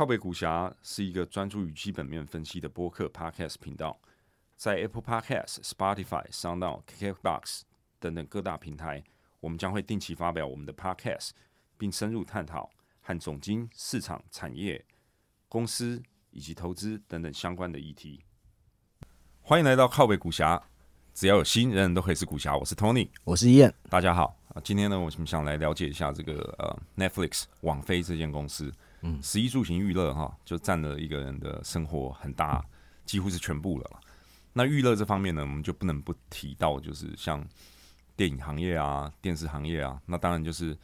靠北股侠是一个专注于基本面分析的播客 Podcast 频道，在 Apple Podcast、Spotify、SoundOn、KKBox 等等各大平台，我们将会定期发表我们的 Podcast，并深入探讨和总经、市场、产业、公司以及投资等等相关的议题。欢迎来到靠北股侠，只要有心，人人都可以是股侠。我是 Tony，我是燕，大家好啊！今天呢，我们想来了解一下这个呃 Netflix 网飞这间公司。嗯，十一住行娱乐哈，就占了一个人的生活很大，几乎是全部了。那娱乐这方面呢，我们就不能不提到，就是像电影行业啊、电视行业啊。那当然就是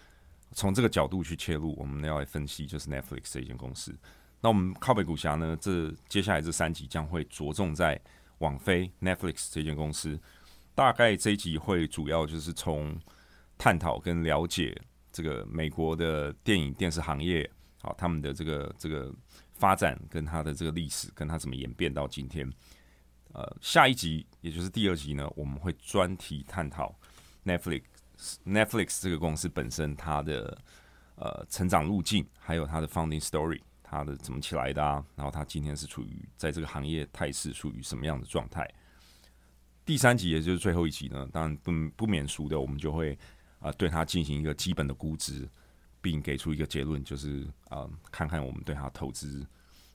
从这个角度去切入，我们要来分析就是 Netflix 这间公司。那我们靠北股侠呢，这接下来这三集将会着重在网飞 Netflix 这间公司。大概这一集会主要就是从探讨跟了解这个美国的电影电视行业。好，他们的这个这个发展跟他的这个历史，跟他怎么演变到今天。呃，下一集也就是第二集呢，我们会专题探讨 Netflix Netflix 这个公司本身它的呃成长路径，还有它的 founding story，它的怎么起来的啊？然后它今天是处于在这个行业态势处于什么样的状态？第三集也就是最后一集呢，当然不不免俗的，我们就会啊对它进行一个基本的估值。并给出一个结论，就是呃，看看我们对它投资，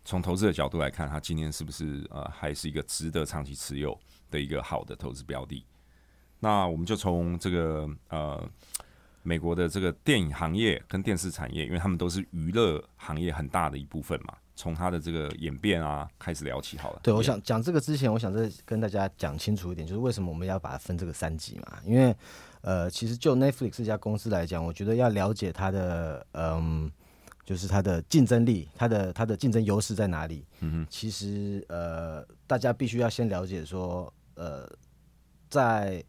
从投资的角度来看，它今年是不是呃，还是一个值得长期持有的一个好的投资标的？那我们就从这个呃，美国的这个电影行业跟电视产业，因为他们都是娱乐行业很大的一部分嘛，从它的这个演变啊开始聊起好了。对，我想讲这个之前，我想再跟大家讲清楚一点，就是为什么我们要把它分这个三级嘛，因为。呃，其实就 Netflix 这家公司来讲，我觉得要了解它的，嗯，就是它的竞争力，它的它的竞争优势在哪里？嗯哼，其实呃，大家必须要先了解说，呃，在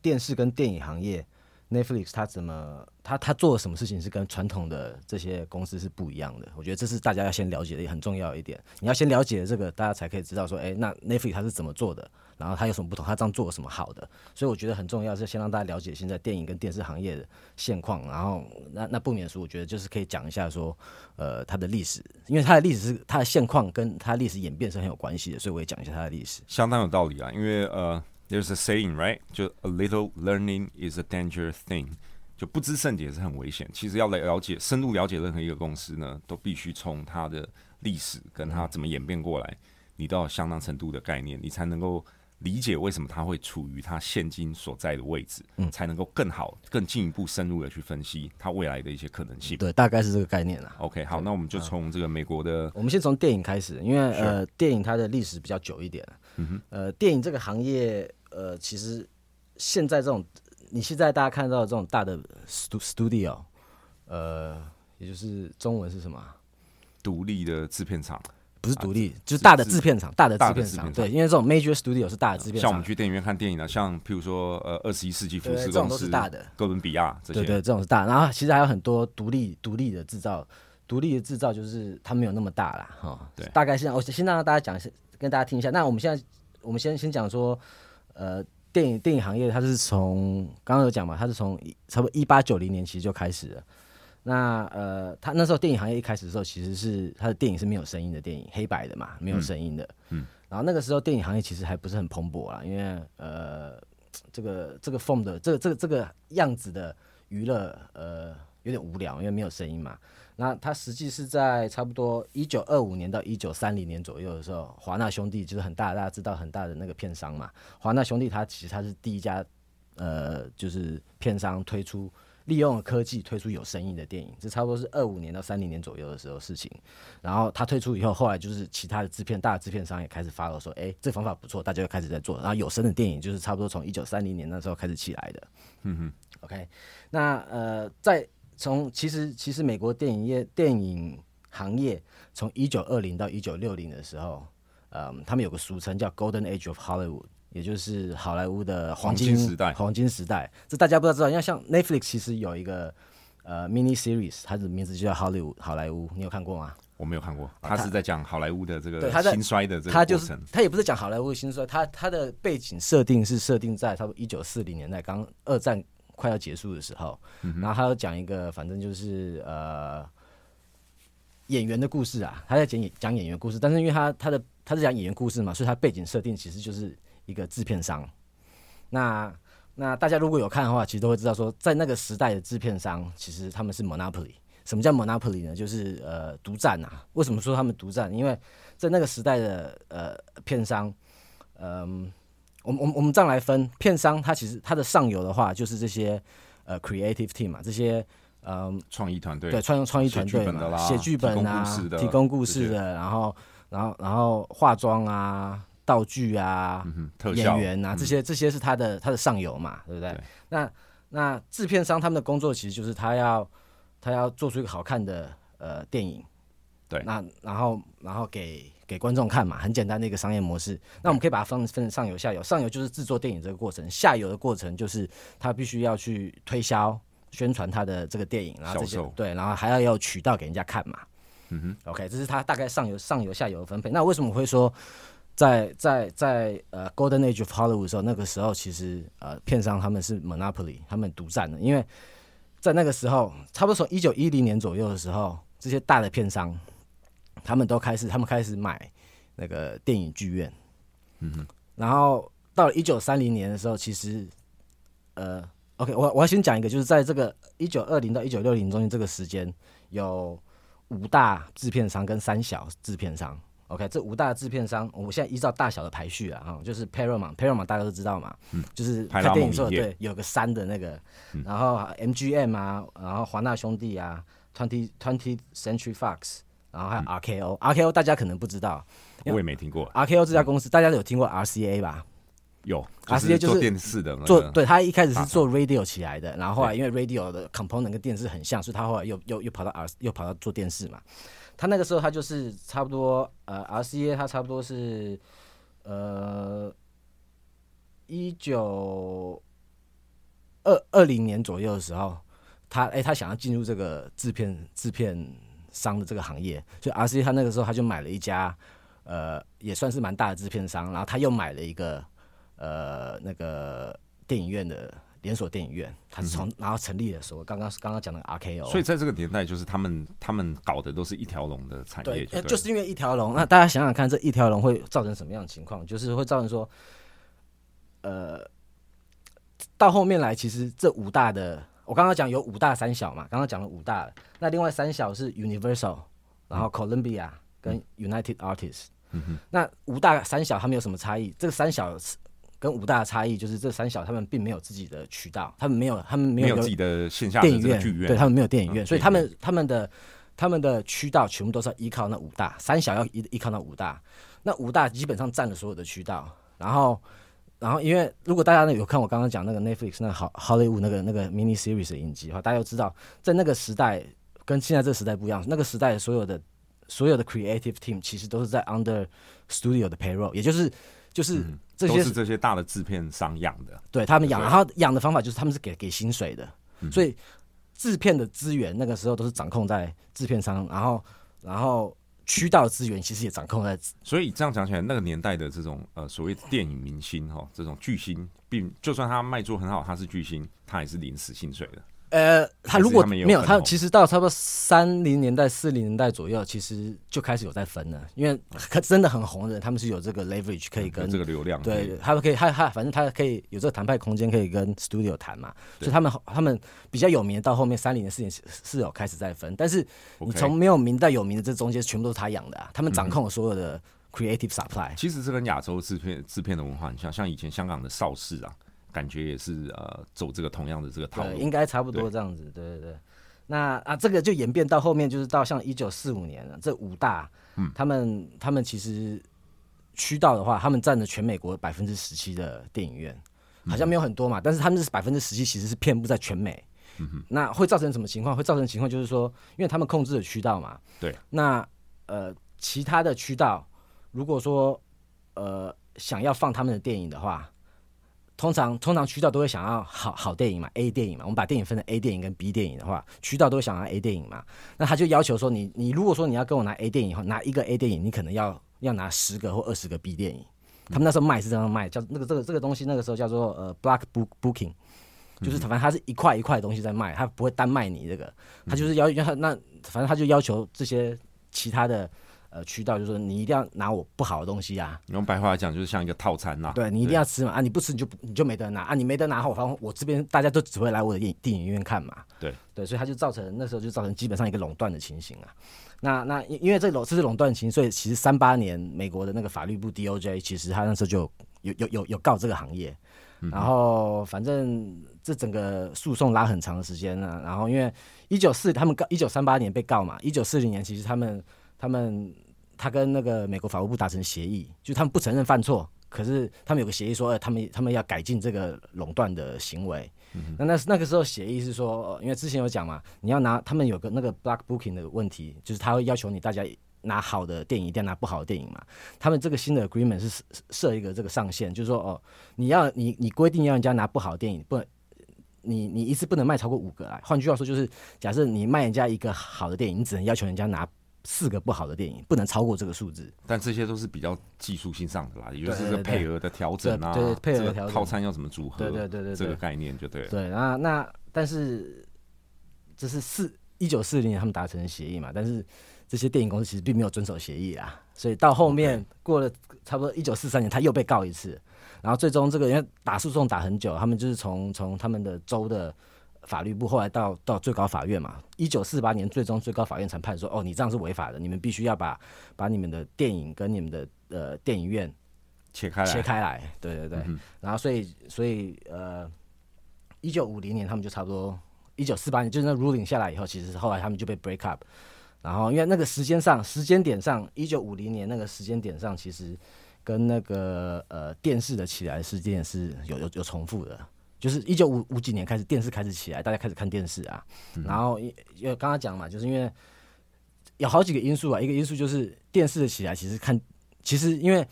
电视跟电影行业。Netflix 它怎么，它它做了什么事情是跟传统的这些公司是不一样的？我觉得这是大家要先了解的也很重要一点。你要先了解这个，大家才可以知道说，哎，那 Netflix 它是怎么做的，然后它有什么不同，它这样做有什么好的。所以我觉得很重要是先让大家了解现在电影跟电视行业的现况，然后那那不免说，我觉得就是可以讲一下说，呃，它的历史，因为它的历史是它的现况跟它历史演变是很有关系的，所以我也讲一下它的历史。相当有道理啊，因为呃。There's a saying, right? 就 a little learning is a dangerous thing. 就不知甚解是很危险。其实要来了解、深入了解任何一个公司呢，都必须从它的历史跟它怎么演变过来，你都要相当程度的概念，你才能够理解为什么它会处于它现今所在的位置，嗯，才能够更好、更进一步深入的去分析它未来的一些可能性。对，大概是这个概念啦。OK，好，那我们就从这个美国的，我们先从电影开始，因为呃，电影它的历史比较久一点。嗯哼，呃，电影这个行业。呃，其实现在这种，你现在大家看到的这种大的 studio，呃，也就是中文是什么？独立的制片厂，不是独立，就是大的制片厂，大的制片厂。对，因为这种 major studio 是大的制片厂。像我们去电影院看电影的，像譬如说呃，二十一世纪福斯公司、大的哥伦比亚这些，对对，这种是大。然后其实还有很多独立独立的制造，独立的制造就是它没有那么大啦。哈。对，大概是。我先让大家讲跟大家听一下。那我们现在，我们先先讲说。呃，电影电影行业它是从刚刚有讲嘛，它是从差不多一八九零年其实就开始了。那呃，他那时候电影行业一开始的时候，其实是他的电影是没有声音的电影，黑白的嘛，没有声音的。嗯。然后那个时候电影行业其实还不是很蓬勃啊，因为呃，这个这个 form 的这个这个这个样子的娱乐呃有点无聊，因为没有声音嘛。那他实际是在差不多一九二五年到一九三零年左右的时候，华纳兄弟就是很大，大家知道很大的那个片商嘛。华纳兄弟他其实他是第一家，呃，就是片商推出利用科技推出有声音的电影，这差不多是二五年到三零年左右的时候事情。然后他推出以后，后来就是其他的制片大的制片商也开始发了说，哎，这方法不错，大家就开始在做。然后有声的电影就是差不多从一九三零年那时候开始起来的。嗯哼，OK，那呃在。从其实其实美国电影业电影行业从一九二零到一九六零的时候，嗯，他们有个俗称叫 Golden Age of Hollywood，也就是好莱坞的黄金时代。黄金时代，这大家不知道知道，因为像 Netflix 其实有一个呃 mini series，它的名字就叫 Hollywood 好莱坞，你有看过吗？我没有看过，他是在讲好莱坞的这个兴衰的这个过程。他也不是讲好莱坞的兴衰，他他的背景设定是设定在差不多一九四零年代，刚二战。快要结束的时候，然后他要讲一个，反正就是呃，演员的故事啊，他在讲演讲演员故事，但是因为他他的他是讲演员故事嘛，所以他背景设定其实就是一个制片商。那那大家如果有看的话，其实都会知道说，在那个时代的制片商其实他们是 monopoly。什么叫 monopoly 呢？就是呃独占啊。为什么说他们独占？因为在那个时代的呃片商，嗯，我们我们我们这样来分，片商它其实它的上游的话就是这些呃 creative team 嘛，这些嗯创意团队对创创意团队嘛，写剧本啊，提供故事的，然后然后然后化妆啊。道具啊，演员啊，这些这些是他的他的上游嘛，对不对？那那制片商他们的工作其实就是他要他要做出一个好看的呃电影，对，那然后然后给给观众看嘛，很简单的一个商业模式。那我们可以把它分分成上游下游，上游就是制作电影这个过程，下游的过程就是他必须要去推销宣传他的这个电影，然后这些对，然后还要有渠道给人家看嘛。嗯哼，OK，这是他大概上游上游下游的分配。那为什么会说？在在在呃，Golden Age of Hollywood 的时候，那个时候其实呃，片商他们是 monopoly，他们独占的。因为在那个时候，差不多从一九一零年左右的时候，这些大的片商他们都开始，他们开始买那个电影剧院。嗯哼。然后到了一九三零年的时候，其实呃，OK，我我要先讲一个，就是在这个一九二零到一九六零中间这个时间，有五大制片商跟三小制片商。OK，这五大制片商，我现在依照大小的排序啊，哈，就是 Paramount，Paramount 大家都知道嘛，嗯，就是拍电影时候对有个三的那个，然后 MGM 啊，然后华纳兄弟啊，Twenty Twenty Century Fox，然后还有 RKO，RKO 大家可能不知道，我也没听过，RKO 这家公司大家有听过 RCA 吧？有，RCA 就是电视的，做对，他一开始是做 radio 起来的，然后后来因为 radio 的 component 跟电视很像，所以他后来又又又跑到 R 又跑到做电视嘛。他那个时候，他就是差不多，呃，RCA 他差不多是，呃，一九二二零年左右的时候，他哎，他想要进入这个制片制片商的这个行业，所以 RCA 他那个时候他就买了一家，呃，也算是蛮大的制片商，然后他又买了一个，呃，那个电影院的。连锁电影院，它是从然后成立的时候，刚刚刚刚讲的 RKO，所以在这个年代，就是他们他们搞的都是一条龙的产业，对，就是因为一条龙。那大家想想看，这一条龙会造成什么样的情况？就是会造成说，呃，到后面来，其实这五大的，我刚刚讲有五大三小嘛，刚刚讲了五大，那另外三小是 Universal，然后 Columbia 跟 United Artists，嗯哼，那五大三小他们有什么差异？这个三小。跟五大的差异就是这三小他们并没有自己的渠道，他们没有他们没有自己的线下电影院，对他们没有电影院，所以他们他们的他们的渠道全部都是要依靠那五大三小要依依靠那五大，那五大基本上占了所有的渠道，然后然后因为如果大家有看我刚刚讲那个 Netflix 那好 Hollywood 那个那个 mini series 的影集的话，大家都知道在那个时代跟现在这个时代不一样，那个时代所有的所有的 creative team 其实都是在 under studio 的 payroll，也就是就是这些是这些大的制片商养的，对他们养，然后养的方法就是他们是给给薪水的，所以制片的资源那个时候都是掌控在制片商，然后然后渠道资源其实也掌控在。所以这样讲起来，那个年代的这种呃所谓电影明星哈，这种巨星，并就算他卖座很好，他是巨星，他也是领死薪水的。呃，他如果没有他，其实到差不多三零年代、四零年代左右，其实就开始有在分了。因为他真的很红的人，他们是有这个 leverage 可以跟这个流量，对，他们可以，他他反正他可以有这个谈判空间，可以跟 studio 谈嘛。所以他们他们比较有名，到后面三零年、四年是有开始在分。但是你从没有名到有名的这中间，全部都是他养的啊。他们掌控了所有的 creative supply。其实这跟亚洲制片制片的文化很像，像以前香港的邵氏啊。感觉也是呃，走这个同样的这个套路，应该差不多这样子，对对对。那啊，这个就演变到后面，就是到像一九四五年了，这五大，嗯，他们他们其实渠道的话，他们占了全美国百分之十七的电影院，好像没有很多嘛，但是他们是百分之十七，其实是遍布在全美。嗯哼，那会造成什么情况？会造成情况就是说，因为他们控制的渠道嘛，对。那呃，其他的渠道如果说呃想要放他们的电影的话。通常通常渠道都会想要好好电影嘛，A 电影嘛。我们把电影分成 A 电影跟 B 电影的话，渠道都会想要 A 电影嘛。那他就要求说，你你如果说你要跟我拿 A 电影，拿一个 A 电影，你可能要要拿十个或二十个 B 电影。他们那时候卖是这样卖，叫那个这个这个东西，那个时候叫做呃 Block Book Booking，就是反正他是一块一块的东西在卖，他不会单卖你这个，他就是要要他那反正他就要求这些其他的呃渠道，就是说你一定要拿我不好的东西啊，用白话来讲就是像一个套餐呐、对你一定要吃嘛啊，你不吃你就你就没得拿。啊，你没得拿后，反正我这边大家都只会来我的电电影院看嘛，对。对，所以它就造成那时候就造成基本上一个垄断的情形啊。那那因因为这垄这是垄断情，所以其实三八年美国的那个法律部 DOJ 其实他那时候就有有有有告这个行业，然后反正这整个诉讼拉很长的时间呢、然后因为一九四他们告一九三八年被告嘛，一九四零年其实他们他们他跟那个美国法务部达成协议，就他们不承认犯错，可是他们有个协议说，呃，他们他们要改进这个垄断的行为。那那那个时候协议是说，因为之前有讲嘛，你要拿他们有个那个 block booking 的问题，就是他会要求你大家拿好的电影一定要拿不好的电影嘛。他们这个新的 agreement 是设一个这个上限，就是说哦，你要你你规定要人家拿不好的电影，不能你你一次不能卖超过五个来。换句话说，就是假设你卖人家一个好的电影，你只能要求人家拿四个不好的电影，不能超过这个数字。但这些都是比较技术性上的啦，也就是配额的调整啊，对对配额的调整。套餐要怎么组合，对对对对对。这个概念就对了。对，那那但是这是四一九四零年他们达成的协议嘛，但是这些电影公司其实并没有遵守协议啊，所以到后面过了差不多一九四三年，他又被告一次，然后最终这个因为打诉讼打很久，他们就是从从他们的州的法律部，后来到到最高法院嘛，一九四八年最终最高法院才判说，哦，你这样是违法的，你们必须要把把你们的电影跟你们的呃电影院切开来，切开来，对对对。嗯然后所以所以呃，一九五零年他们就差不多，一九四八年就是那 ruling 下来以后，其实后来他们就被 break up。然后因为那个时间上时间点上，一九五零年那个时间点上，其实跟那个呃电视的起来时间点是有有有重复的。就是一九五五几年开始电视开始起来，大家开始看电视啊。然后因因为刚刚讲嘛，就是因为有好几个因素啊，一个因素就是电视的起来，其实看其实因为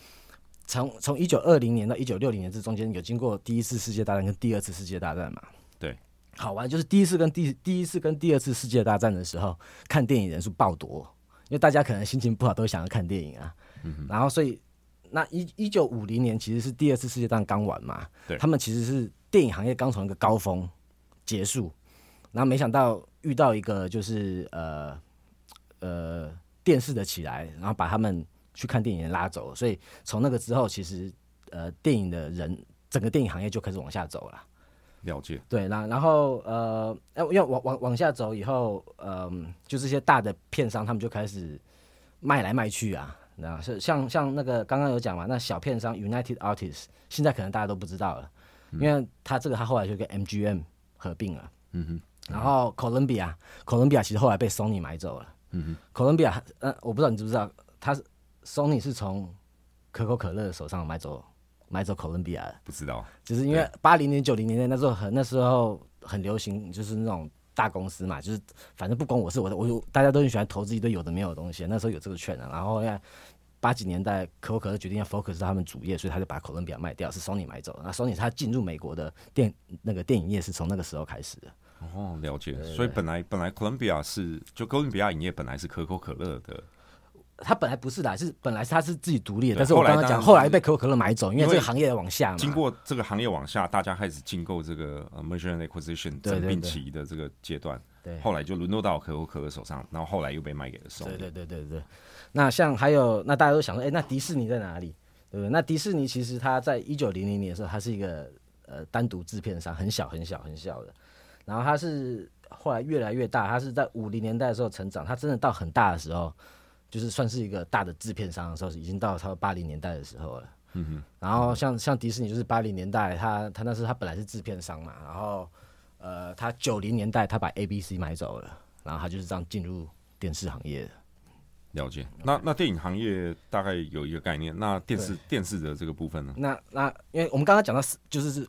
从从一九二零年到一九六零年这中间有经过第一次世界大战跟第二次世界大战嘛。对，好玩就是第一次跟第第一次跟第二次世界大战的时候，看电影人数爆多，因为大家可能心情不好都想要看电影啊。然后所以那一一九五零年其实是第二次世界大战刚完嘛，对他们其实是电影行业刚从一个高峰结束，然后没想到遇到一个就是呃呃电视的起来，然后把他们去看电影的拉走，所以从那个之后，其实呃电影的人整个电影行业就开始往下走了。了解，对，然然后呃，要因为往往往下走以后，嗯、就这些大的片商他们就开始卖来卖去啊，那是像像那个刚刚有讲嘛，那小片商 United Artists 现在可能大家都不知道了，因为他这个他后来就跟 MGM 合并了，嗯哼，然后 Columbia Columbia 其实后来被 Sony 买走了，嗯哼，Columbia 呃，我不知道你知不知道，他是 Sony 是从可口可乐手上买走买走 Columbia 的。不知道，就是因为八零年、九零年代那时候很那时候很流行，就是那种大公司嘛，就是反正不管我是，我的我就大家都很喜欢投资一堆有的没有的东西，那时候有这个券啊。然后因为八几年代可口可乐决定要 focus 到他们主业，所以他就把哥伦比亚卖掉，是 Sony 买走。那 Sony 他进入美国的电那个电影业是从那个时候开始的。哦，了解。所以本来本来哥伦比亚是就哥伦比亚影业本来是可口可乐的，他本来不是的，是本来是他是自己独立的，但是我刚刚讲，后来被可口可乐买走，因为这个行业往下嘛。经过这个行业往下，大家开始进购这个呃 merger and acquisition 整并对对对期的这个阶段，对后来就沦落到可口可乐手上，然后后来又被卖给了 Sony。对对对对对。那像还有，那大家都想说，哎、那迪士尼在哪里？对不对？那迪士尼其实它在一九零零年的时候，它是一个呃单独制片商，很小很小很小的。然后它是后来越来越大，它是在五零年代的时候成长，它真的到很大的时候，就是算是一个大的制片商的时候，已经到差不多八零年代的时候了。嗯哼，然后像像迪士尼就是八零年代，它它那时候它本来是制片商嘛，然后呃，它九零年代它把 ABC 买走了，然后它就是这样进入电视行业的。了解。那那电影行业大概有一个概念，那电视电视的这个部分呢？那那因为我们刚刚讲到是就是是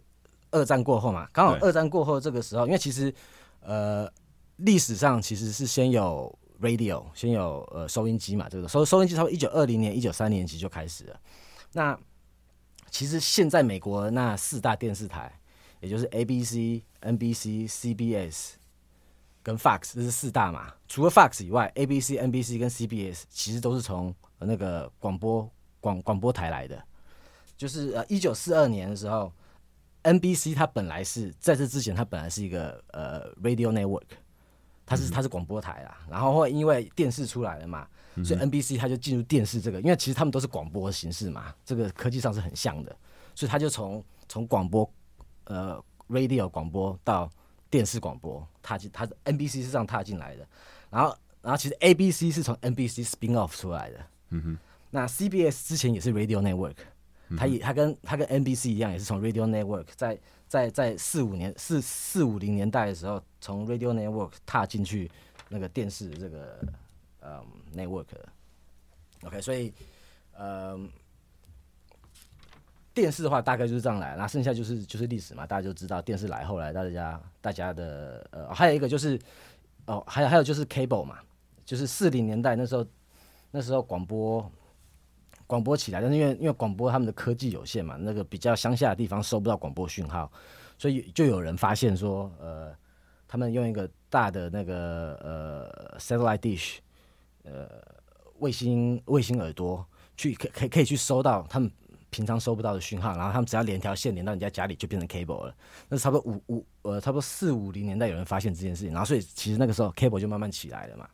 二战过后嘛，刚好二战过后这个时候，因为其实呃历史上其实是先有 radio，先有呃收音机嘛，这个收收音机差不多一九二零年、一九三年其实就开始了。那其实现在美国那四大电视台，也就是 ABC、NBC、CBS 跟 Fox，这是四大嘛。除了 Fox 以外，ABC、NBC 跟 CBS 其实都是从呃那个广播广广播台来的。就是呃，一九四二年的时候，NBC 它本来是在这之前，它本来是一个呃 radio network，它是它是广播台啦。然后后来因为电视出来了嘛，所以 NBC 它就进入电视这个，因为其实他们都是广播形式嘛，这个科技上是很像的，所以它就从从广播呃 radio 广播到电视广播踏进，他 NBC 是这样踏进来的，然后然后其实 ABC 是从 NBC spin off 出来的，嗯哼，那 CBS 之前也是 Radio Network，它也它跟它跟 NBC 一样，也是从 Radio Network 在在在四五年四四五零年代的时候，从 Radio Network 踏进去那个电视这个嗯 Network，OK，所以嗯。电视的话大概就是这样来，那剩下就是就是历史嘛，大家就知道电视来，后来大家大家的呃，还有一个就是哦，还有还有就是 cable 嘛，就是四零年代那时候那时候广播广播起来，但是因为因为广播他们的科技有限嘛，那个比较乡下的地方收不到广播讯号，所以就有人发现说，呃，他们用一个大的那个呃 satellite dish，呃卫星卫星耳朵去可可可以去收到他们。平常收不到的讯号，然后他们只要连条线连到人家家里，就变成 cable 了。那差不多五五呃，差不多四五零年代有人发现这件事情，然后所以其实那个时候 cable 就慢慢起来了嘛。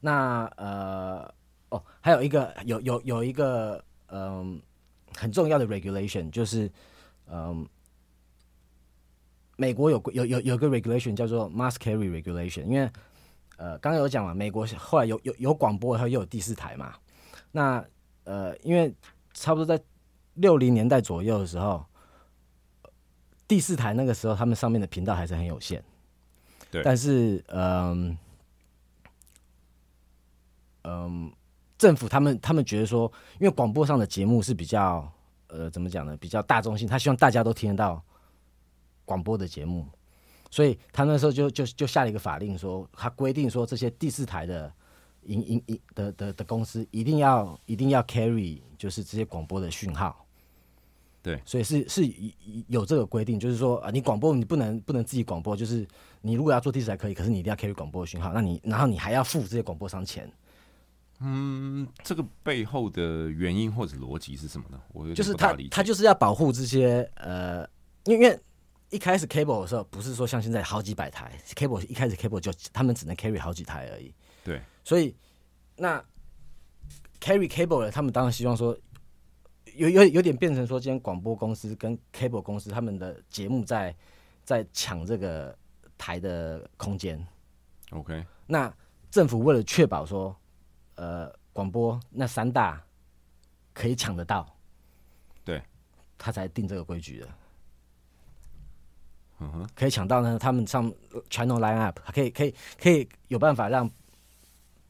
那呃哦，还有一个有有有一个嗯很重要的 regulation 就是嗯美国有有有有个 regulation 叫做 mass carry regulation，因为呃刚刚有讲嘛，美国后来有有有广播，然后又有第四台嘛。那呃因为差不多在六零年代左右的时候，第四台那个时候他们上面的频道还是很有限，对。但是，嗯嗯，政府他们他们觉得说，因为广播上的节目是比较呃怎么讲呢？比较大众性，他希望大家都听得到广播的节目，所以他那时候就就就下了一个法令，说他规定说这些第四台的。营营营的的的公司一定要一定要 carry 就是这些广播的讯号，对，所以是是有这个规定，就是说啊，你广播你不能不能自己广播，就是你如果要做第四台可以，可是你一定要 carry 广播的讯号，那你然后你还要付这些广播商钱。嗯，这个背后的原因或者逻辑是什么呢？我就是他他就是要保护这些呃，因为一开始 cable 的时候不是说像现在好几百台 cable，一开始 cable 就他们只能 carry 好几台而已。对。所以，那 carry cable 的，他们当然希望说，有有有点变成说，今天广播公司跟 cable 公司他们的节目在在抢这个台的空间。OK，那政府为了确保说，呃，广播那三大可以抢得到，对，他才定这个规矩的。嗯哼，可以抢到呢，他们上 channel line up，可以可以可以有办法让。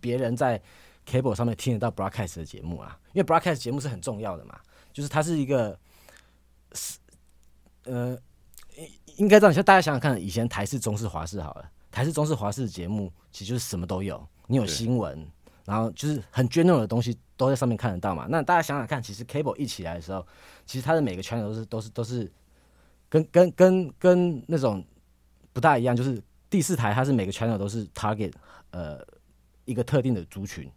别人在 cable 上面听得到 broadcast 的节目啊，因为 broadcast 节目是很重要的嘛，就是它是一个是呃，应该这样，像大家想想看，以前台式、中式、华式好了，台式、中式、华式节目其实就是什么都有，你有新闻，然后就是很 general 的东西都在上面看得到嘛。那大家想想看，其实 cable 一起来的时候，其实它的每个 channel 都是都是都是跟跟跟跟那种不大一样，就是第四台它是每个 channel 都是 target 呃。一个特定的族群，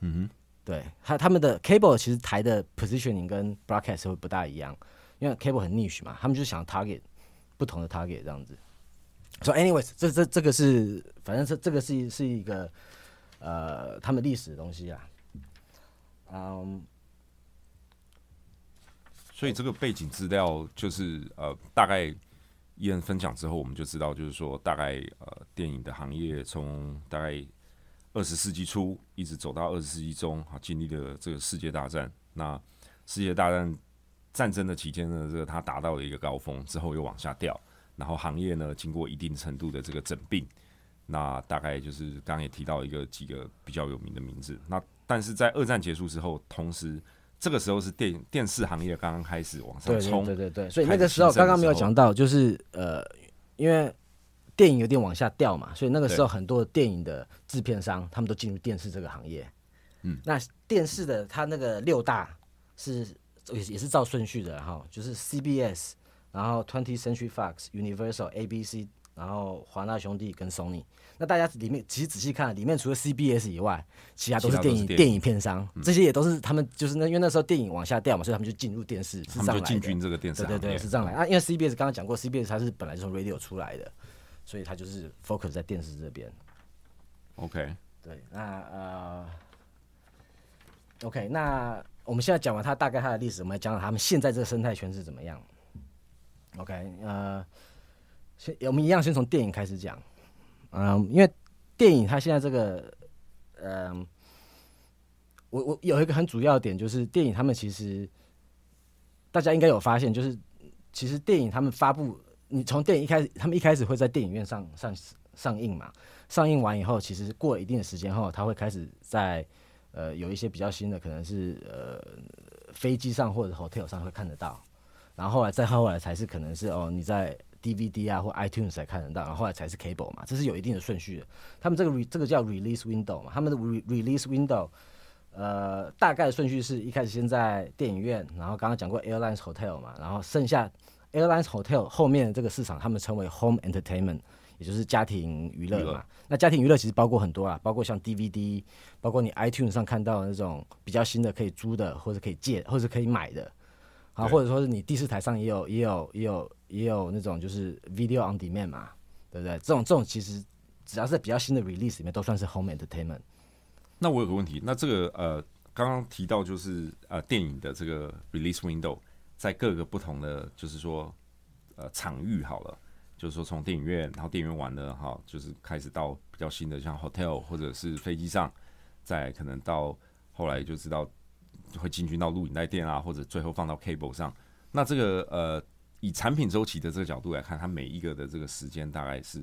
嗯哼，对，他他们的 cable 其实台的 positioning 跟 broadcast 会不大一样，因为 cable 很 niche 嘛，他们就想 target 不同的 target 这样子。所以，anyways，这这这个是，反正是这个是是一个呃，他们历史的东西啊。嗯，所以这个背景资料就是呃，大概一人分享之后，我们就知道，就是说大概呃，电影的行业从大概。二十世纪初一直走到二十世纪中，哈，经历了这个世界大战。那世界大战战争的期间呢，这个它达到了一个高峰，之后又往下掉。然后行业呢，经过一定程度的这个整并，那大概就是刚刚也提到一个几个比较有名的名字。那但是在二战结束之后，同时这个时候是电电视行业刚刚开始往上冲，对对对，所以那个时候刚刚没有讲到，就是呃，因为。电影有点往下掉嘛，所以那个时候很多电影的制片商他们都进入电视这个行业。嗯，那电视的它那个六大是也也是照顺序的哈，就是 CBS，然后 Twenty Century Fox、Universal、ABC，然后华纳兄弟跟 Sony。那大家里面其实仔细看，里面除了 CBS 以外，其他都是电影电影片商，这些也都是他们就是那因为那时候电影往下掉嘛，所以他们就进入电视，是这样来的。进军这个电视，对对对，是这样来啊。因为 CBS 刚刚讲过，CBS 它是本来就从 Radio 出来的。所以他就是 focus 在电视这边。OK。对，那呃，OK，那我们现在讲完它大概它的历史，我们来讲讲他们现在这个生态圈是怎么样。OK，呃，先我们一样先从电影开始讲。嗯，因为电影它现在这个，嗯，我我有一个很主要的点就是电影他们其实大家应该有发现，就是其实电影他们发布，你从电影一开始，他们一开始会在电影院上上上映嘛，上映完以后，其实过了一定的时间后，他会开始在呃有一些比较新的，可能是呃飞机上或者 hotel 上会看得到，然后后来再后来才是可能是哦你在 DVD 啊或 iTunes 才看得到，然后后来才是 cable 嘛，这是有一定的顺序的。他们这个 re 这个叫 release window 嘛，他们的 re release window 呃大概的顺序是一开始先在电影院，然后刚刚讲过 airlines hotel 嘛，然后剩下 airlines hotel 后面的这个市场他们称为 home entertainment。也就是家庭娱乐嘛，那家庭娱乐其实包括很多啊，包括像 DVD，包括你 iTunes 上看到的那种比较新的可以租的，或者可以借，或者可以买的，啊，或者说是你第四台上也有也有也有也有那种就是 video on demand 嘛，对不对？这种这种其实只要是比较新的 release 里面都算是 home entertainment。那我有个问题，那这个呃刚刚提到就是呃电影的这个 release window 在各个不同的就是说呃场域好了。就是说，从电影院，然后电影院完了哈，就是开始到比较新的，像 hotel 或者是飞机上，再可能到后来就知道会进军到录影带店啊，或者最后放到 cable 上。那这个呃，以产品周期的这个角度来看，它每一个的这个时间大概是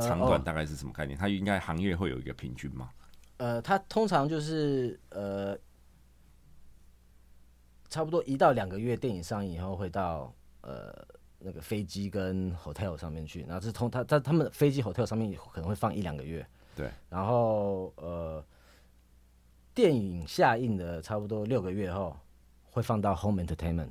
长短大概是什么概念？它应该行业会有一个平均吗？呃，它通常就是呃，差不多一到两个月电影上映以后会到呃。那个飞机跟 hotel 上面去，然后是通他他他们飞机 hotel 上面可能会放一两个月，对，然后呃，电影下映的差不多六个月后会放到 home entertainment，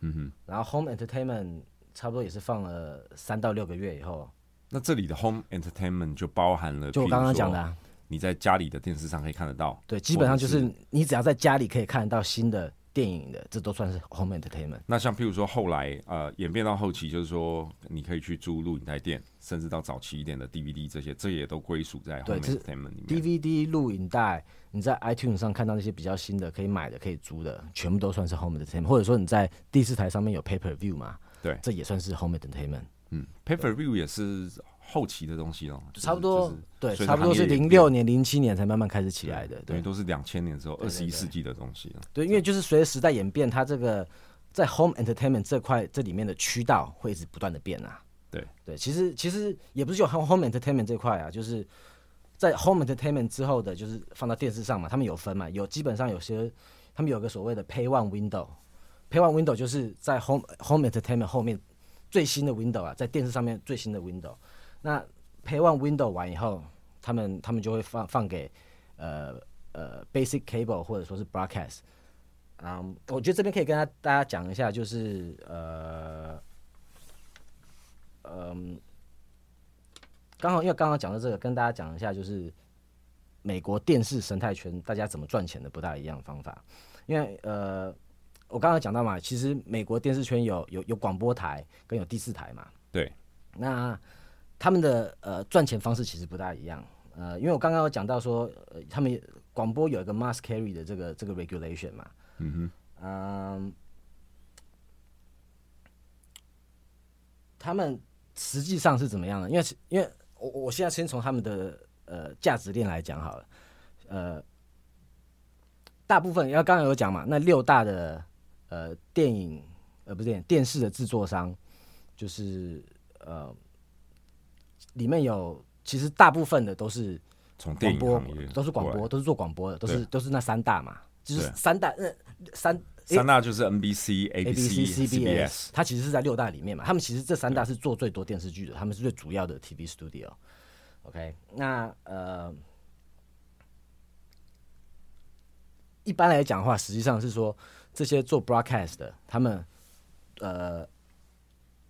嗯哼，然后 home entertainment 差不多也是放了三到六个月以后，那这里的 home entertainment 就包含了，就我刚刚讲的，你在家里的电视上可以看得到，对，基本上就是你只要在家里可以看得到新的。电影的，这都算是 home entertainment。那像譬如说后来呃演变到后期，就是说你可以去租录影带店，甚至到早期一点的 DVD 这些，这也都归属在 home entertainment 里面。DVD 录影带，你在 iTunes 上看到那些比较新的可以买的、可以租的，全部都算是 home entertainment。或者说你在第四台上面有 pay per view 嘛？对，这也算是 home entertainment。嗯，pay per view 也是。后期的东西哦，差不多对，差不多是零六年、零七年才慢慢开始起来的，对，都是两千年之后二十一世纪的东西了。对，因为就是随着时代演变，它这个在 home entertainment 这块这里面的渠道会一直不断的变啊。对对，其实其实也不是就 home entertainment 这块啊，就是在 home entertainment 之后的，就是放到电视上嘛，他们有分嘛，有基本上有些他们有个所谓的 pay one window，pay one window 就是在 home home entertainment 后面最新的 window 啊，在电视上面最新的 window。那 Pay One Window 完以后，他们他们就会放放给呃呃 Basic Cable 或者说是 Broadcast。嗯，我觉得这边可以跟大大家讲一下，就是呃嗯，刚好因为刚刚讲到这个，跟大家讲一下，就是美国电视生态圈大家怎么赚钱的不大一样方法。因为呃，我刚刚讲到嘛，其实美国电视圈有有有广播台跟有第四台嘛。对。那他们的呃赚钱方式其实不大一样，呃，因为我刚刚有讲到说，呃，他们广播有一个 must carry 的这个这个 regulation 嘛，嗯哼，嗯，他们实际上是怎么样的？因为因为我我现在先从他们的呃价值链来讲好了，呃，大部分要刚刚有讲嘛，那六大的呃电影呃不是电电视的制作商，就是呃。里面有，其实大部分的都是从广播，都是广播，都是做广播的，都是都是那三大嘛，就是三大，呃，三三大就是 NBC、ABC、CBS，它其实是在六大里面嘛。他们其实这三大是做最多电视剧的，他们是最主要的 TV studio。OK，那呃，一般来讲的话，实际上是说这些做 broadcast 的，他们呃，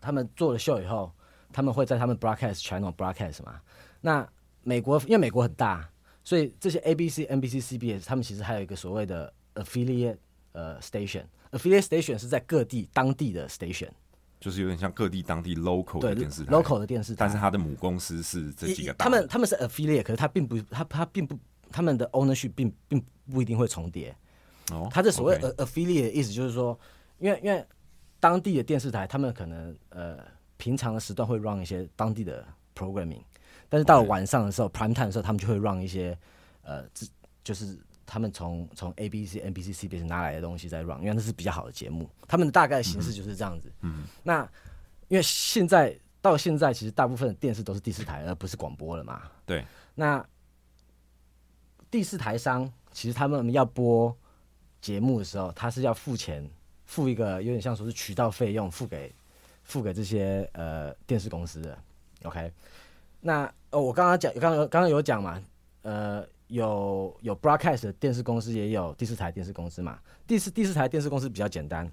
他们做了秀以后。他们会在他们 broadcast channel broadcast 嘛？那美国因为美国很大，所以这些 ABC、NBC、CBS 他们其实还有一个所谓的 affiliate 呃 station。affiliate station 是在各地当地的 station，就是有点像各地当地 local 的电视台。local 的电视台，但是它的母公司是这几个大。他们他们是 affiliate，可是它并不，它它并不，他们的 ownership 并并不一定会重叠。哦，它这所谓 affiliate 的意思就是说，因为因为当地的电视台，他们可能呃平常的时段会 run 一些当地的 programming，但是到了晚上的时候 prime time 的时候，他们就会 run 一些呃这就是他们从从 ABC、NBC、CBS 拿来的东西在 run，因为那是比较好的节目。他们的大概形式就是这样子。嗯，那因为现在到现在，其实大部分的电视都是第四台，而不是广播了嘛。对，那第四台商其实他们要播节目的时候，他是要付钱，付一个有点像说是渠道费用，付给付给这些呃电视公司的。OK，那哦，我刚刚讲，刚刚刚刚有讲嘛，呃，有有 broadcast 的电视公司，也有第四台电视公司嘛。第四第四台电视公司比较简单，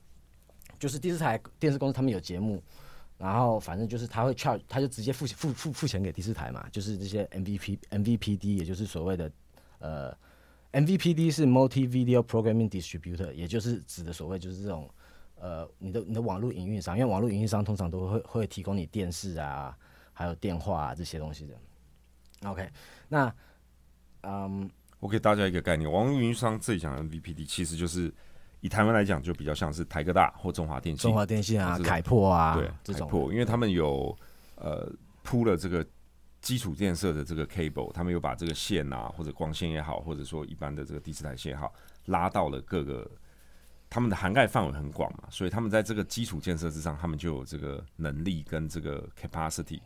就是第四台电视公司他们有节目，然后反正就是他会 charge，他就直接付付付付钱给第四台嘛，就是这些 MVP MVPD，也就是所谓的呃 MVPD 是 Multi Video Programming Distributor，也就是指的所谓就是这种呃你的你的网络营运商，因为网络营运商通常都会会提供你电视啊，还有电话啊这些东西的。OK，那嗯我给大家一个概念，网络运营商这里讲的 NVPD 其实就是以台湾来讲，就比较像是台科大或中华电信中，华电信啊、凯擘啊对，这种破，因为他们有呃铺了这个基础建设的这个 cable，他们有把这个线啊，或者光纤也好，或者说一般的这个第四台线也好，拉到了各个。他们的涵盖范围很广嘛，所以他们在这个基础建设之上，他们就有这个能力跟这个 capacity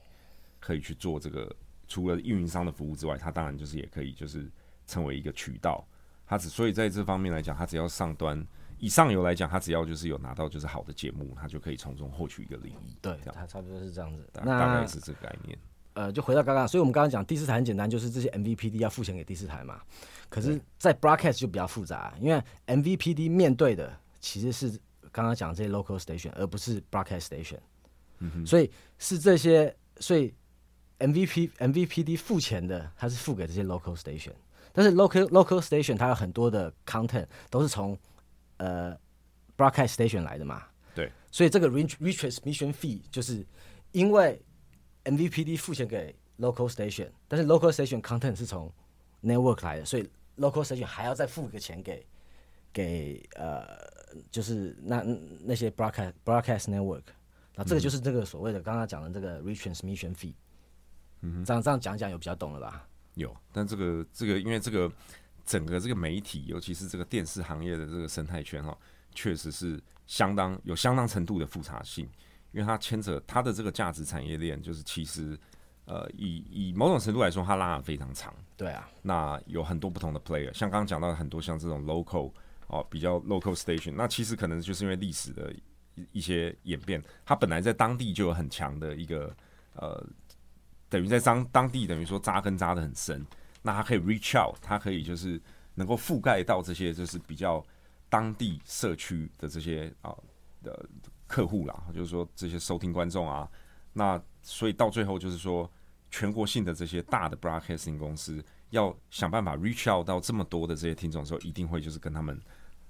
可以去做这个。除了运营商的服务之外，它当然就是也可以就是成为一个渠道。它只所以在这方面来讲，它只要上端以上游来讲，它只要就是有拿到就是好的节目，它就可以从中获取一个利益。对，这样它差不多是这样子。大那大概是这个概念。呃，就回到刚刚，所以我们刚刚讲第四台很简单，就是这些 MVPD 要付钱给第四台嘛。可是，在 broadcast 就比较复杂，因为 MVPD 面对的其实是刚刚讲这些 local station，而不是 broadcast station。嗯所以是这些，所以 MVP MVPD 付钱的，它是付给这些 local station。但是 local local station 它有很多的 content 都是从呃 broadcast station 来的嘛。对，所以这个 re retransmission fee 就是因为 MVPD 付钱给 local station，但是 local station content 是从 network 来的，所以 local station 还要再付一个钱给给呃，就是那那些 broadcast broadcast network，那这个就是这个所谓的刚刚讲的这个 retransmission fee。嗯，这样这样讲讲有比较懂了吧？有，但这个这个因为这个整个这个媒体，尤其是这个电视行业的这个生态圈哈，确实是相当有相当程度的复杂性，因为它牵扯它的这个价值产业链，就是其实呃以以某种程度来说，它拉的非常长。对啊，那有很多不同的 player，像刚刚讲到很多像这种 local 哦，比较 local station，那其实可能就是因为历史的一一些演变，它本来在当地就有很强的一个呃，等于在当当地等于说扎根扎的很深，那它可以 reach out，它可以就是能够覆盖到这些就是比较当地社区的这些啊的客户啦，就是说这些收听观众啊，那所以到最后就是说。全国性的这些大的 broadcasting 公司要想办法 reach out 到这么多的这些听众的时候，一定会就是跟他们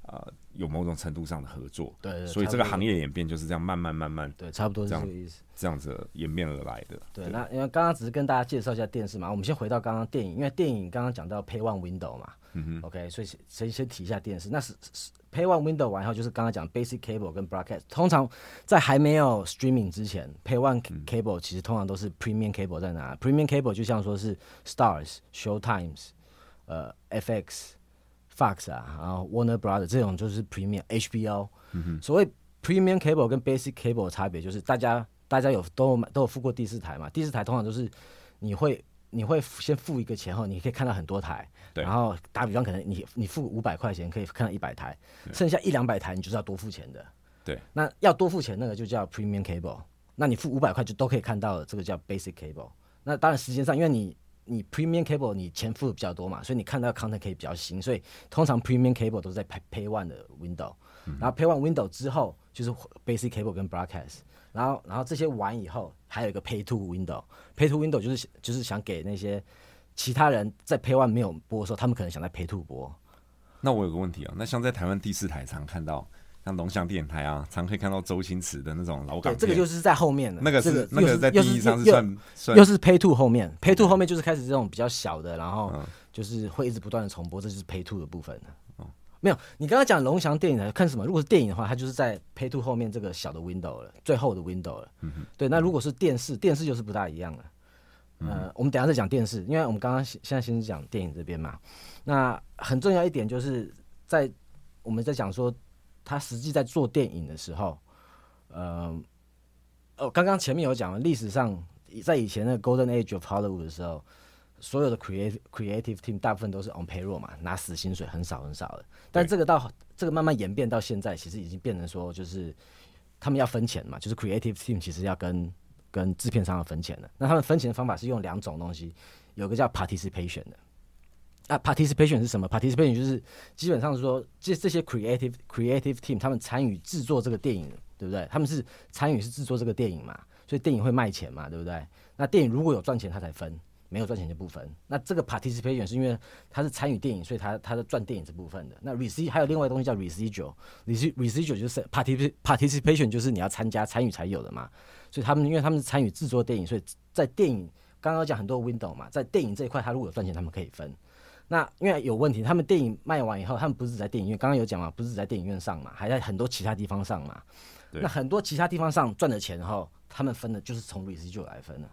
呃有某种程度上的合作。对对所以这个行业演变就是这样慢慢慢慢对，差不多是这样这个意思。这样子演变而来的。对，那因为刚刚只是跟大家介绍一下电视嘛，我们先回到刚刚电影，因为电影刚刚讲到 Pay One Window 嘛，嗯哼，OK，所以先先先提一下电视。那是是 Pay One Window 完以后，就是刚刚讲 Basic Cable 跟 Broadcast。通常在还没有 Streaming 之前，Pay One Cable 其实通常都是 Premium Cable 在哪？Premium Cable 就像说是 Stars、Showtimes、呃 FX、Fox 啊，然后 Warner Brother 这种就是 Premium HBO。嗯所谓 Premium Cable 跟 Basic Cable 的差别就是大家大家有都有买都有付过第四台嘛，第四台通常都是你会你会先付一个钱后，你可以看到很多台，对。然后打比方，可能你你付五百块钱可以看到一百台，剩下一两百台你就是要多付钱的。对，那要多付钱那个就叫 Premium Cable，那你付五百块就都可以看到了，这个叫 Basic Cable。那当然时间上，因为你你 Premium Cable 你钱付的比较多嘛，所以你看到 content 可以比较新，所以通常 Premium Cable 都是在 Pay Pay One 的 window，、然后 Pay One window 之后就是 Basic Cable 跟 Broadcast，然后然后这些完以后还有一个 Pay Two window，Pay Two window 就是就是想给那些其他人在 Pay One 没有播的时候，他们可能想在 Pay Two 播。那我有个问题啊，那像在台湾第四台常看到像龙翔电台啊，常可以看到周星驰的那种老港，这个就是在后面的，那个这是那个在第一上是又算算又是 Pay Two 后面，Pay Two 后面就是开始这种比较小的，然后嗯就是会一直不断的重播，这就是 Pay Two 的部分了。哦没有，你刚刚讲龙翔电影的看什么？如果是电影的话，它就是在 Pay Two 后面这个小的 window 了，最后的 window 了。嗯对，那如果是电视，电视就是不大一样了。嗯呃，我们等下再讲电视，因为我们刚刚现现在先讲电影这边嘛。那很重要一点就是在我们在讲说他实际在做电影的时候，呃，哦，刚刚前面有讲了，历史上在以前的 Golden Age of Hollywood 的时候，所有的 creative creative team 大部分都是 on payroll 嘛，拿死薪水，很少很少的。但这个到这个慢慢演变到现在，其实已经变成说，就是他们要分钱嘛，就是 creative team 其实要跟跟制片商要分钱的。那他们分钱的方法是用两种东西，有个叫 participation 的。啊，participation 是什么？participation 就是基本上是说，这这些 creative creative team 他们参与制作这个电影，对不对？他们是参与是制作这个电影嘛，所以电影会卖钱嘛，对不对？那电影如果有赚钱，他才分；没有赚钱就不分。那这个 participation 是因为他是参与电影，所以他他是赚电影这部分的。那 recei 还有另外一东西叫 residual，residual residual 就是 party participation 就是你要参加参与才有的嘛。所以他们因为他们是参与制作电影，所以在电影刚刚讲很多 window 嘛，在电影这一块，他如果有赚钱，他们可以分。那因为有问题，他们电影卖完以后，他们不是只在电影院，刚刚有讲嘛，不是只在电影院上嘛，还在很多其他地方上嘛。对那很多其他地方上赚的钱后，他们分的就是从 residual 来分的。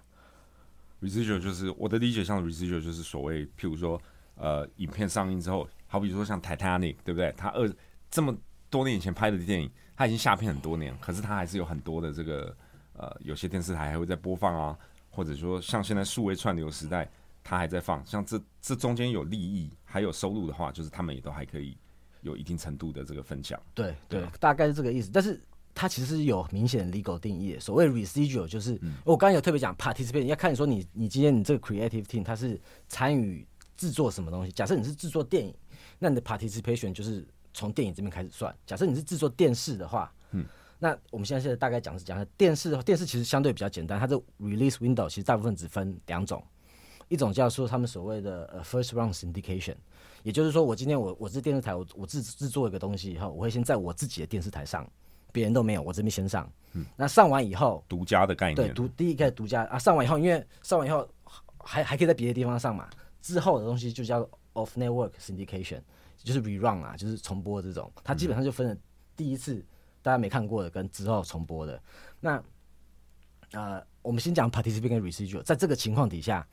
residual 就是我的理解，像 residual 就是所谓，譬如说，呃，影片上映之后，好比说像 Titanic，对不对？他二这么多年以前拍的电影，他已经下片很多年，可是他还是有很多的这个呃，有些电视台还会在播放啊，或者说像现在数位串流时代，它还在放，像这这中间有利益还有收入的话，就是他们也都还可以有一定程度的这个分享。对对对，大概是这个意思。但是它其实有明显的 legal 定义。所谓 residual 就是、嗯我刚刚有特别讲 participate，要看你说你你今天你这个 creative team 它是参与制作什么东西。假设你是制作电影，那你的 participation 就是从电影这边开始算。假设你是制作电视的话，嗯，那我们现在现在大概讲是讲的电视，电视其实相对比较简单，它的 release window 其实大部分只分两种，一种叫做他们所谓的呃 first round syndication。也就是说，我今天我我是电视台，我我制制作一个东西以后，我会先在我自己的电视台上，别人都没有，我这边先上。嗯，那上完以后，独家的概念对，独第一个独家啊，上完以后，因为上完以后还还可以在别的地方上嘛，之后的东西就叫 off network syndication，就是 rerun 啊，就是重播这种，它基本上就分了第一次大家没看过的跟之后重播的。那呃，我们先讲 participant 跟 residual，在这个情况底下，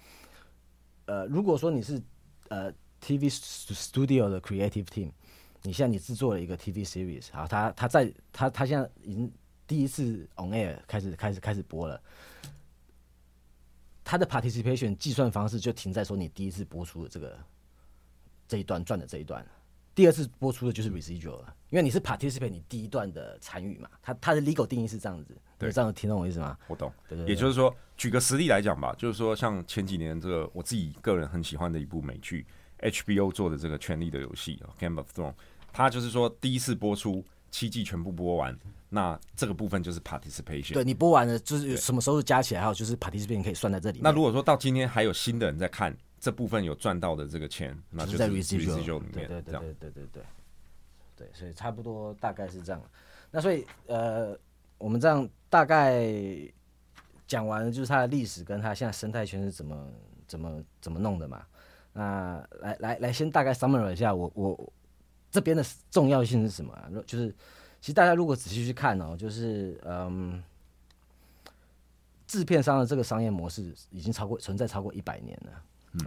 呃，如果说你是呃 TV studio 的 creative team，你现在你制作了一个 TV series，好，他他在他他现在已经第一次 on air 开始开始开始播了，他的 participation 计算方式就停在说你第一次播出的这个这一段赚的这一段，第二次播出的就是 residual 了，因为你是 participate 你第一段的参与嘛，它它的 legal 定义是这样子，对你这样听懂我意思吗？我懂。对对对，也就是说，举个实例来讲吧，就是说，像前几年这个我自己个人很喜欢的一部美剧，HBO 做的这个《权力的游戏》（Game of Thrones），它就是说第一次播出七季全部播完，那这个部分就是 participation。对你播完了就是什么时候加起来，还有就是 participation 可以算在这里。那如果说到今天还有新的人在看这部分有赚到的这个钱，那就就是在 residual residual 里面，对对对对对对对对，所以差不多大概是这样。那所以呃，我们这样大概讲完了，就是它的历史跟它现在生态圈是怎么怎么怎么弄的嘛。那来来来，先大概 summarize 一下我我这边的重要性是什么、啊？就是其实大家如果仔细去看哦，就是嗯。制片商的这个商业模式已经超过存在超过一百年了，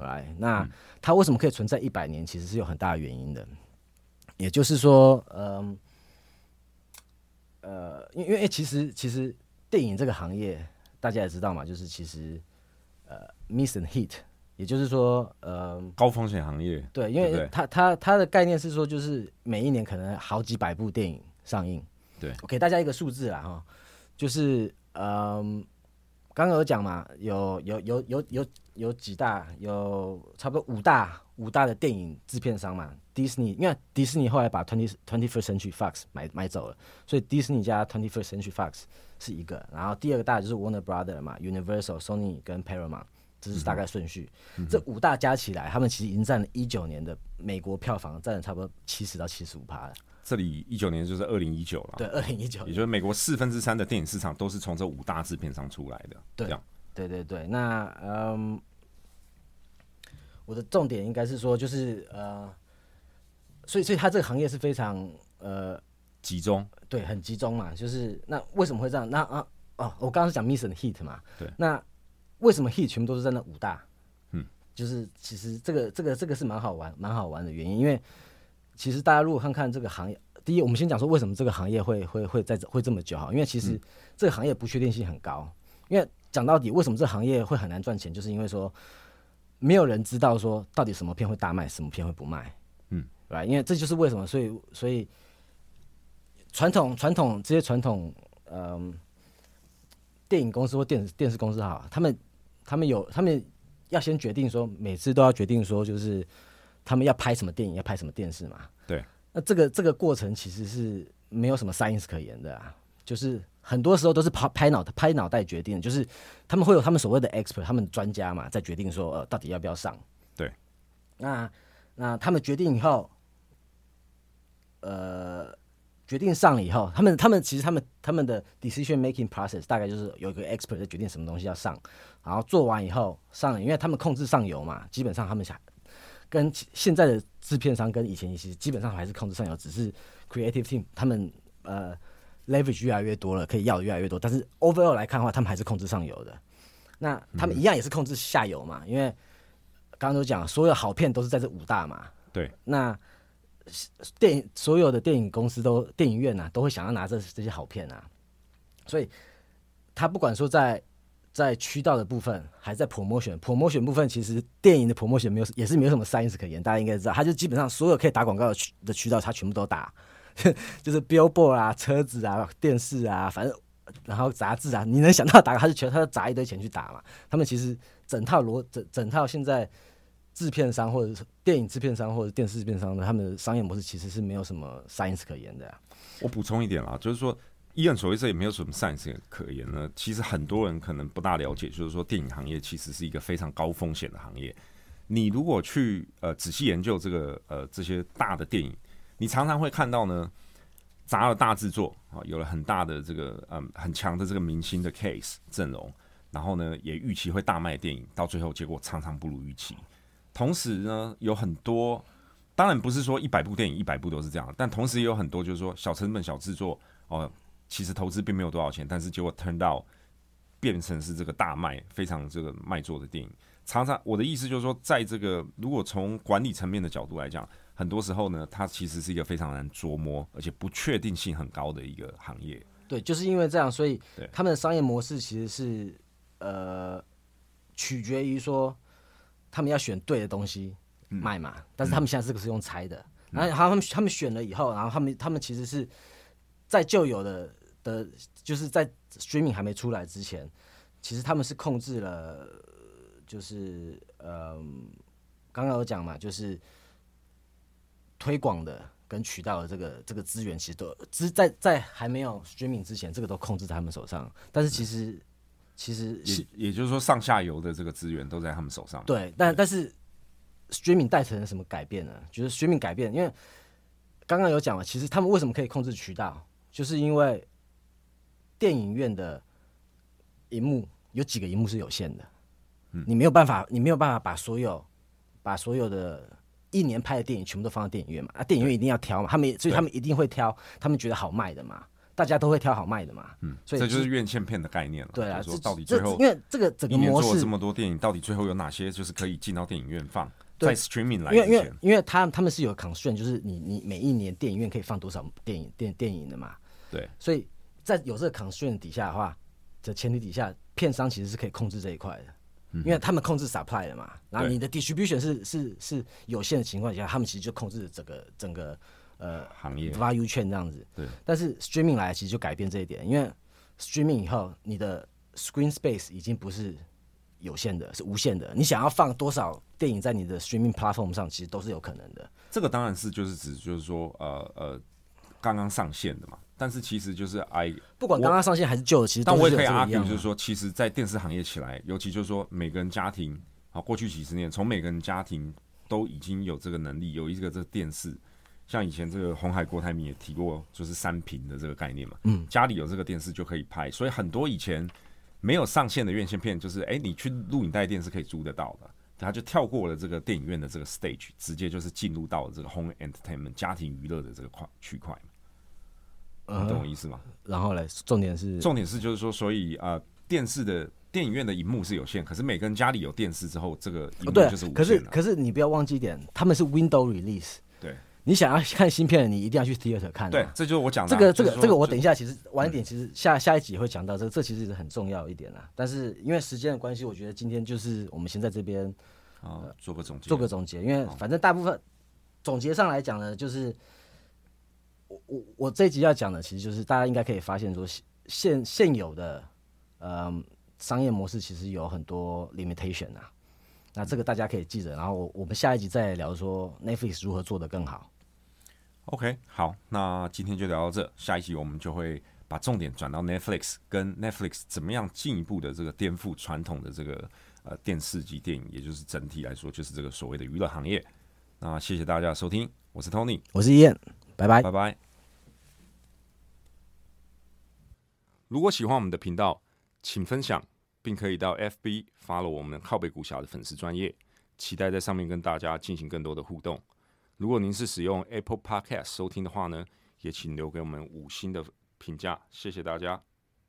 来、那它为什么可以存在一百年？其实是有很大的原因的。也就是说，嗯，呃，因为因为其实其实电影这个行业大家也知道嘛，就是其实呃 miss and hit，也就是说，呃，高风险行业。对，因为它它它的概念是说，就是每一年可能好几百部电影上映。对我给大家一个数字啦哈，就是嗯，刚刚有讲嘛，有有有有有有几大，有差不多五大五大的电影制片商嘛。迪士尼，因为迪士尼后来把 twenty twenty first century fox 买买走了，所以迪士尼加 twenty first century fox 是一个，然后第二个大就是 Warner Brother 嘛，Universal、Sony 跟 Paramount 这是大概顺序。这五大加起来，他们其实已经占了一九年的美国票房占了差不多七十到七十五趴了。这里一九年就是二零一九了，对，二零一九，也就是美国四分之三的电影市场都是从这五大制片商出来的。对对对对，那嗯，我的重点应该是说，就是呃，所以所以它这个行业是非常呃，集中，对，很集中嘛。就是那为什么会这样？那啊哦，我刚刚是讲 Mission Heat 嘛，对那为什么 Heat 全部都是在那五大？嗯，就是其实这个这个这个是蛮好玩蛮好玩的原因，因为其实大家如果看看这个行业，第一，我们先讲说为什么这个行业会会会在这会这么久哈，因为其实这个行业不确定性很高，因为讲到底，为什么这行业会很难赚钱，就是因为说没有人知道说到底什么片会大卖，什么片会不卖，嗯，对吧？因为这就是为什么，所以所以传统传统这些传统嗯、电影公司或电电视公司哈，他们他们有他们要先决定说，每次都要决定说，就是他们要拍什么电影，要拍什么电视嘛。对，那这个这个过程其实是没有什么 science 可言的啊，就是很多时候都是拍拍脑拍脑袋决定，就是他们会有他们所谓的 expert，他们专家嘛，在决定说呃到底要不要上。对，那那他们决定以后，呃，决定上了以后，他们他们其实他们他们的 decision making process 大概就是有一个 expert 在决定什么东西要上，然后做完以后上了，因为他们控制上游嘛，基本上他们想跟现在的制片商跟以前其实基本上还是控制上游，只是 creative team 他们呃 leverage 越来越多了，可以要的越来越多，但是 overall 来看的话，他们还是控制上游的。那他们一样也是控制下游嘛，因为刚刚都讲了，所有好片都是在这五大嘛。对，那电影所有的电影公司都电影院呐、都会想要拿这这些好片啊，所以他不管说在在渠道的部分，还是在 promotion promotion 部分，其实电影的 promotion 没有也是没有什么 science 可言，大家应该知道，他就基本上所有可以打广告的渠的渠道，他全部都打，就是 billboard 啊、车子啊、电视啊，反正然后杂志啊，你能想到打，他就全他就砸一堆钱去打嘛。他们其实整套逻整整套现在制片商或者是电影制片商或者电视制片商的他们的商业模式其实是没有什么 science 可言的、我补充一点啦，就是说，伊恩所谓这也没有什么 science 可言呢。其实很多人可能不大了解，就是说电影行业其实是一个非常高风险的行业。你如果去呃仔细研究这个呃这些大的电影，你常常会看到呢，砸了大制作啊，有了很大的这个嗯很强的这个明星的 case 阵容，然后呢也预期会大卖电影，到最后结果常常不如预期。同时呢，有很多，当然不是说一百部电影一百部都是这样，但同时也有很多就是说小成本小制作哦，其实投资并没有多少钱，但是结果 turn 到变成是这个大卖，非常这个卖座的电影。常常我的意思就是说，在这个如果从管理层面的角度来讲，很多时候呢，它其实是一个非常难琢磨，而且不确定性很高的一个行业。对，就是因为这样，所以他们的商业模式其实是呃取决于说他们要选对的东西卖嘛，但是他们现在这个是用猜的，然后他们他们选了以后，然后他们他们其实是在旧有的的，就是在 streaming 还没出来之前，其实他们是控制了，就是呃刚刚有讲嘛，就是推广的跟渠道的这个这个资源，其实都只在在还没有 streaming 之前，这个都控制在他们手上。但是其实其实是也也就是说，上下游的这个资源都在他们手上。对，但但是 streaming 带成了什么改变呢？就是 streaming 改变，因为刚刚有讲了，其实他们为什么可以控制渠道，就是因为电影院的荧幕有几个荧幕是有限的，你没有办法，你没有办法把所有把所有的一年拍的电影全部都放到电影院嘛？啊，电影院一定要挑嘛，他们所以他们一定会挑他们觉得好卖的嘛，大家都会挑好卖的嘛，嗯，所以这就是院线片的概念了。对啊，就是说到底最后因为这个整个模式做了这么多电影，到底最后有哪些就是可以进到电影院放？对在 streaming 来因为因为因为他他们是有 constraint，就是你你每一年电影院可以放多少电影电电影的嘛，对，所以在有这个 constraint 底下的话的前提底下，片商其实是可以控制这一块的，因为他们控制 supply 的嘛，然后你的 distribution 是是是有限的情况下，他们其实就控制整个整个呃行业 value chain 这样子。对，但是 streaming 来其实就改变这一点，因为 streaming 以后，你的 screen space 已经不是有限的，是无限的。你想要放多少电影在你的 streaming platform 上，其实都是有可能的。这个当然是就是指就是说呃呃刚刚上线的嘛，但是其实就是 I 不管刚刚上线还是旧的，其实但我也可以都是有这个一 argue，样的就是说，其实，在电视行业起来，尤其就是说，每个人家庭啊，过去几十年，从每个人家庭都已经有这个能力，有一个这个电视，像以前这个红海郭台铭也提过，就是三屏的这个概念嘛，嗯，家里有这个电视就可以拍，所以很多以前没有上线的院线片，就是哎、你去录影带店是可以租得到的。他就跳过了这个电影院的这个 stage，直接就是进入到了这个 home entertainment 家庭娱乐的这个块区块嘛，你懂我意思吗？然后嘞，重点是重点是就是说，所以呃，电视的电影院的荧幕是有限，可是每个人家里有电视之后，这个荧幕就是无限，可是。可是你不要忘记一点，他们是 window release，对你想要看新片，你一定要去 theater 看啊。对，这就是我讲的这个这个这个，我等一下其实晚一点，其实下下一集会讲到这个，这其实是很重要一点啦。但是因为时间的关系，我觉得今天就是我们先在这边啊，做个总结，做个总结，因为反正大部分总结上来讲呢，就是我我我这一集要讲的，其实就是大家应该可以发现说现现现有的呃商业模式其实有很多 limitation 啊。那这个大家可以记着，然后我我们下一集再聊说 Netflix 如何做得更好。OK，好，那今天就聊到这，下一集我们就会把重点转到 Netflix，跟 Netflix 怎么样进一步的这个颠覆传统的这个呃电视及电影，也就是整体来说就是这个所谓的娱乐行业。那谢谢大家收听，我是 Tony，我是伊燕，拜拜。拜拜。如果喜欢我们的频道，请分享，并可以到 FB follow 我们靠背股侠的粉丝专业，期待在上面跟大家进行更多的互动。如果您是使用 Apple Podcast 收听的话呢，也请留给我们五星的评价，谢谢大家。